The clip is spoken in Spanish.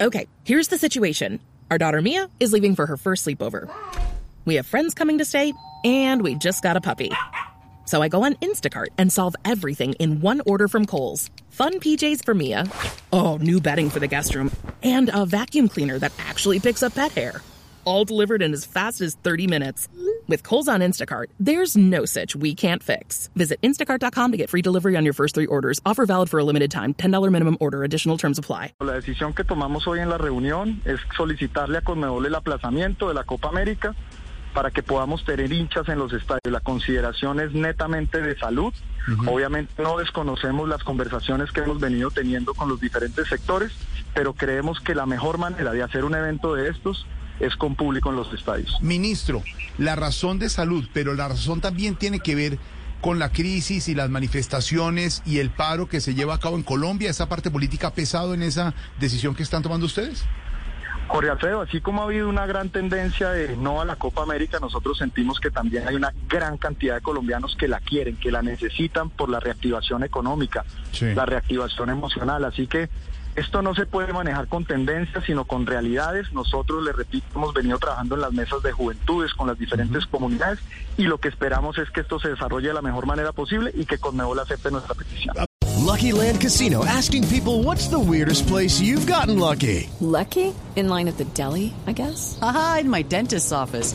Okay, here's the situation. Our daughter Mia is leaving for her first sleepover. We have friends coming to stay, and we just got a puppy. So I go on Instacart and solve everything in one order from Kohl's. Fun PJs for Mia. Oh, new bedding for the guest room. And a vacuum cleaner that actually picks up pet hair. All delivered in as fast as 30 minutes. With Kohl's on Instacart, there's no such we can't fix. Visit instacart.com to get free delivery on your first three orders. Offer valid for a limited time. $10 minimum order. Additional terms apply. La decisión que tomamos hoy en la reunión es solicitarle a Conmebol el aplazamiento de la Copa América para que podamos tener hinchas en los estadios. La consideración es netamente de salud. Obviamente no desconocemos las conversaciones que hemos venido teniendo con los diferentes sectores, pero creemos que la mejor manera de hacer un evento de estos es con público en los estadios. Ministro, la razón de salud, pero la razón también tiene que ver con la crisis y las manifestaciones y el paro que se lleva a cabo en Colombia. ¿Esa parte política ha pesado en esa decisión que están tomando ustedes? Jorge Alfredo, así como ha habido una gran tendencia de no a la Copa América, nosotros sentimos que también hay una gran cantidad de colombianos que la quieren, que la necesitan por la reactivación económica, Sí. la reactivación emocional. Así que esto no se puede manejar con tendencias, sino con realidades. Nosotros, le repito, hemos venido trabajando en las mesas de juventudes con las diferentes comunidades y lo que esperamos es que esto se desarrolle de la mejor manera posible y que Conmebol acepte nuestra petición. Lucky Land Casino asking people what's the weirdest place you've gotten lucky? Lucky? In line at the deli, I guess? Aha, in my dentist's office.